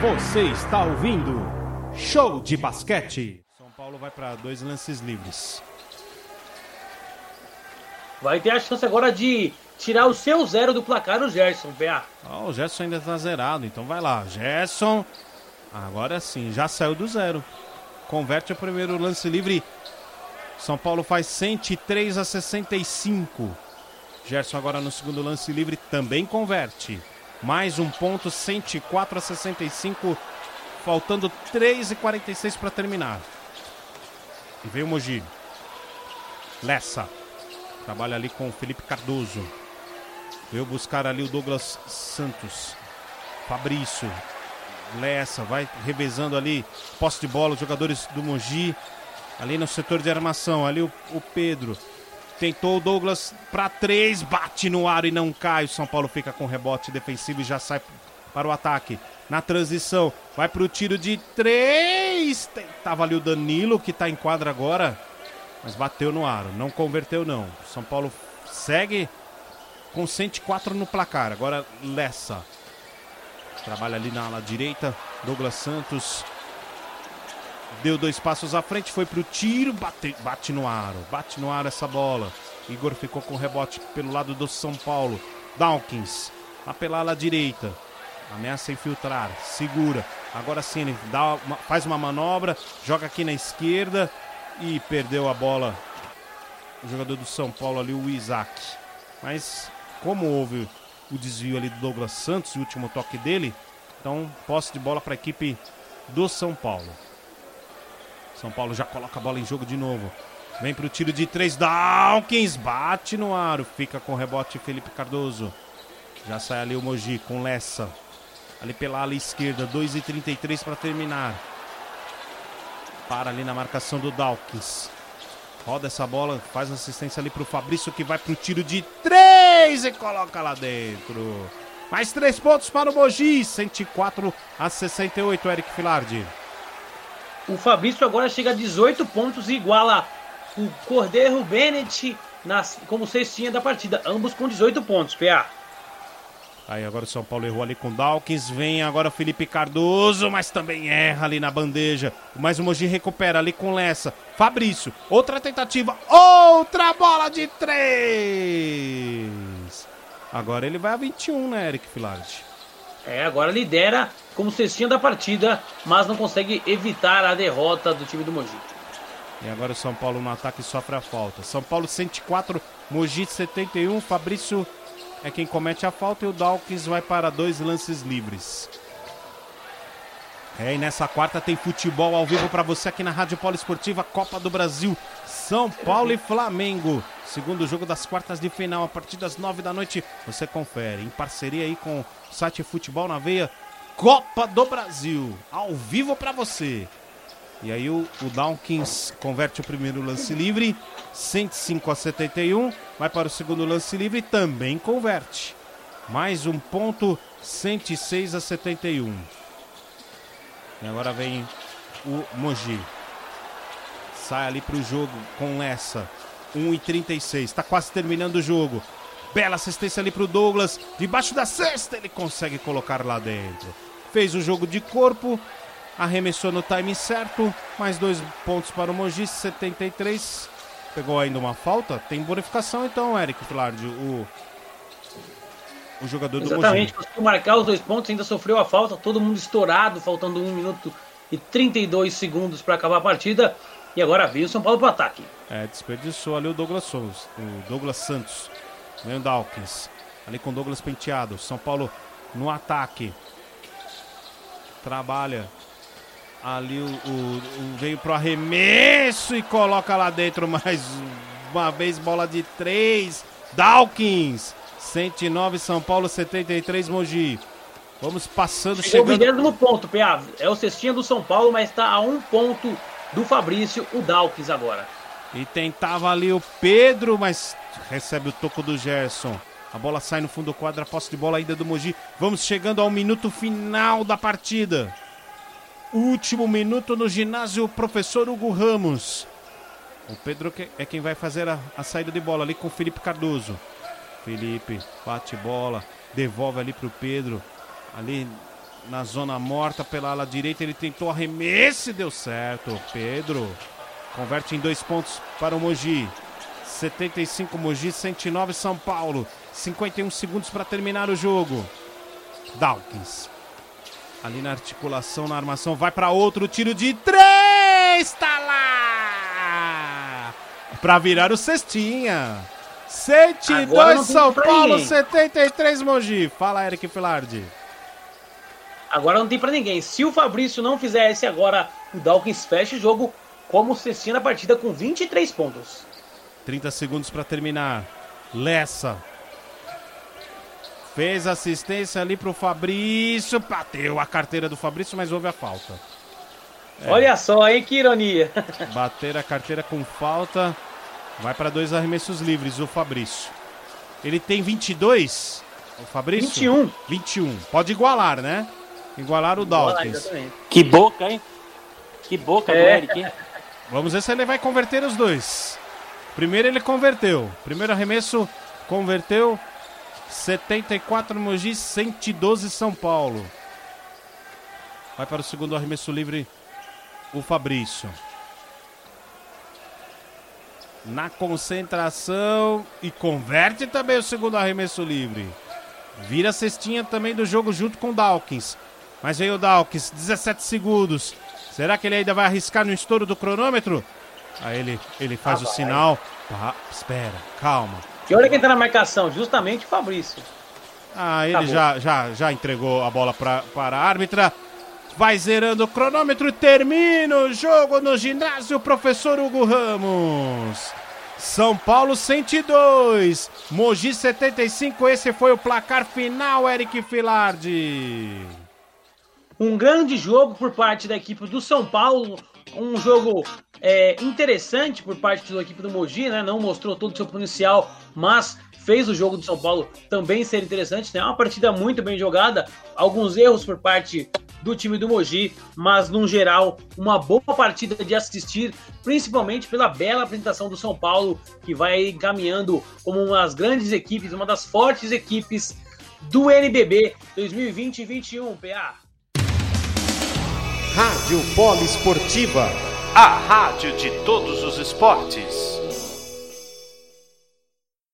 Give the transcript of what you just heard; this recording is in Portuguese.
Você está ouvindo Show de Basquete. São Paulo vai para dois lances livres. Vai ter a chance agora de tirar o seu zero do placar o Gerson, PA. Ah, o Gerson ainda está zerado, então vai lá. Gerson, agora sim, já saiu do zero. Converte o primeiro lance livre. São Paulo faz 103 a 65. Gerson agora no segundo lance livre também converte. Mais um ponto, 104 a 65. Faltando 3 e 46 para terminar. E veio o Mogi. Lessa. Trabalha ali com o Felipe Cardoso. Veio buscar ali o Douglas Santos. Fabrício. Lessa. Vai revezando ali. Posse de bola. Os jogadores do Mogi. Ali no setor de armação. Ali o, o Pedro. Tentou o Douglas para três, bate no aro e não cai. O São Paulo fica com rebote defensivo e já sai para o ataque. Na transição, vai para o tiro de três. Tava ali o Danilo que está em quadra agora, mas bateu no aro. Não converteu, não. São Paulo segue com 104 no placar. Agora Lessa. Trabalha ali na ala direita. Douglas Santos deu dois passos à frente, foi pro tiro, bate, bate no aro, bate no aro essa bola. Igor ficou com rebote pelo lado do São Paulo. Dawkins, lá pela ala direita, ameaça infiltrar, segura. Agora sim, ele dá uma, faz uma manobra, joga aqui na esquerda e perdeu a bola. O jogador do São Paulo ali, o Isaac. Mas como houve o desvio ali do Douglas Santos, o último toque dele, então posse de bola para a equipe do São Paulo. São Paulo já coloca a bola em jogo de novo. Vem pro tiro de três. Dawkins bate no aro. Fica com rebote Felipe Cardoso. Já sai ali o Mogi com Lessa. Ali pela ala esquerda. 2 e 33 para terminar. Para ali na marcação do Dawkins. Roda essa bola. Faz assistência ali pro Fabrício que vai pro tiro de três e coloca lá dentro. Mais três pontos para o Mogi. 104 a 68, Eric Filardi. O Fabrício agora chega a 18 pontos e iguala o Cordeiro Bennett nas, como cestinha da partida. Ambos com 18 pontos, PA. Aí agora o São Paulo errou ali com Dawkins. Vem agora o Felipe Cardoso, mas também erra ali na bandeja. Mas o Mogi recupera ali com Lessa. Fabrício, outra tentativa. Outra bola de três. Agora ele vai a 21, né, Eric Filardi? É, agora lidera como cestinha da partida, mas não consegue evitar a derrota do time do Mogi. E agora o São Paulo no ataque sofre a falta. São Paulo 104, Mogi 71. Fabrício é quem comete a falta e o Dawkins vai para dois lances livres. É, e nessa quarta tem futebol ao vivo para você aqui na Rádio Polo Esportiva Copa do Brasil. São Paulo e Flamengo. Segundo jogo das quartas de final, a partir das nove da noite, você confere. Em parceria aí com o site Futebol na Veia, Copa do Brasil, ao vivo para você. E aí o, o Dawkins converte o primeiro lance livre, 105 a 71, vai para o segundo lance livre também converte. Mais um ponto, 106 a 71. E agora vem o Mogi. Sai ali para o jogo com essa. 1 e 36, está quase terminando o jogo. Bela assistência ali para o Douglas. Debaixo da cesta ele consegue colocar lá dentro fez o jogo de corpo, arremessou no time certo, mais dois pontos para o Mogi, 73. Pegou ainda uma falta, tem bonificação então, Eric Filardi, o, o jogador Exatamente, do Mogi. Exatamente, conseguiu marcar os dois pontos, ainda sofreu a falta, todo mundo estourado, faltando um minuto e 32 segundos para acabar a partida. E agora veio o São Paulo para o ataque. É, desperdiçou ali o Douglas Souza, o Douglas Santos, vem o Dawkins, ali com o Douglas Penteado. São Paulo no ataque trabalha ali o, o, o veio pro arremesso e coloca lá dentro mais uma vez bola de três. Dawkins, 109 São Paulo, 73 Mogi. Vamos passando, chegando. O mesmo ponto, PA. É o cestinha do São Paulo, mas está a um ponto do Fabrício, o Dawkins agora. E tentava ali o Pedro, mas recebe o toco do Gerson. A bola sai no fundo do quadro, a posse de bola ainda do Mogi. Vamos chegando ao minuto final da partida. Último minuto no ginásio Professor Hugo Ramos. O Pedro é quem vai fazer a, a saída de bola ali com o Felipe Cardoso. Felipe bate bola, devolve ali para o Pedro. Ali na zona morta pela ala direita. Ele tentou arremesso e deu certo. Pedro converte em dois pontos para o Mogi. 75 Mogi, 109 São Paulo. 51 segundos para terminar o jogo. Dawkins. Ali na articulação, na armação, vai para outro tiro de três. Tá lá! Para virar o cestinha. 102 São Paulo, 73 Mogi. Fala, Eric Filardi. Agora não tem para ninguém. Se o Fabrício não fizesse agora, o Dawkins fecha o jogo como cestinha na partida com 23 pontos. 30 segundos para terminar. Lessa. Fez assistência ali pro Fabrício. Bateu a carteira do Fabrício, mas houve a falta. É. Olha só, hein? Que ironia. Bater a carteira com falta. Vai para dois arremessos livres, o Fabrício. Ele tem 22, o Fabrício? 21. 21. Pode igualar, né? Igualar o Dawkins. Que boca, hein? Que boca é. do Eric, hein? Vamos ver se ele vai converter os dois. Primeiro ele converteu. Primeiro arremesso converteu. 74 Mogi, 112 São Paulo. Vai para o segundo arremesso livre o Fabrício. Na concentração e converte também o segundo arremesso livre. Vira a cestinha também do jogo junto com o Dawkins. Mas veio o Dawkins, 17 segundos. Será que ele ainda vai arriscar no estouro do cronômetro? Aí ele, ele faz ah, o vai. sinal. Tá, espera, calma. Que hora que entra na marcação? Justamente o Fabrício. Ah, ele já, já, já entregou a bola pra, para a árbitra. Vai zerando o cronômetro, termina o jogo no ginásio, professor Hugo Ramos. São Paulo 102, Mogi 75, esse foi o placar final, Eric Filardi. Um grande jogo por parte da equipe do São Paulo, um jogo é, interessante por parte da equipe do Mogi, né? Não mostrou todo o seu potencial, mas fez o jogo do São Paulo também ser interessante. Né? Uma partida muito bem jogada, alguns erros por parte do time do Mogi, mas no geral uma boa partida de assistir, principalmente pela bela apresentação do São Paulo, que vai caminhando como uma das grandes equipes, uma das fortes equipes do NBB 2020-21, PA. Rádio Polo Esportiva, a rádio de todos os esportes.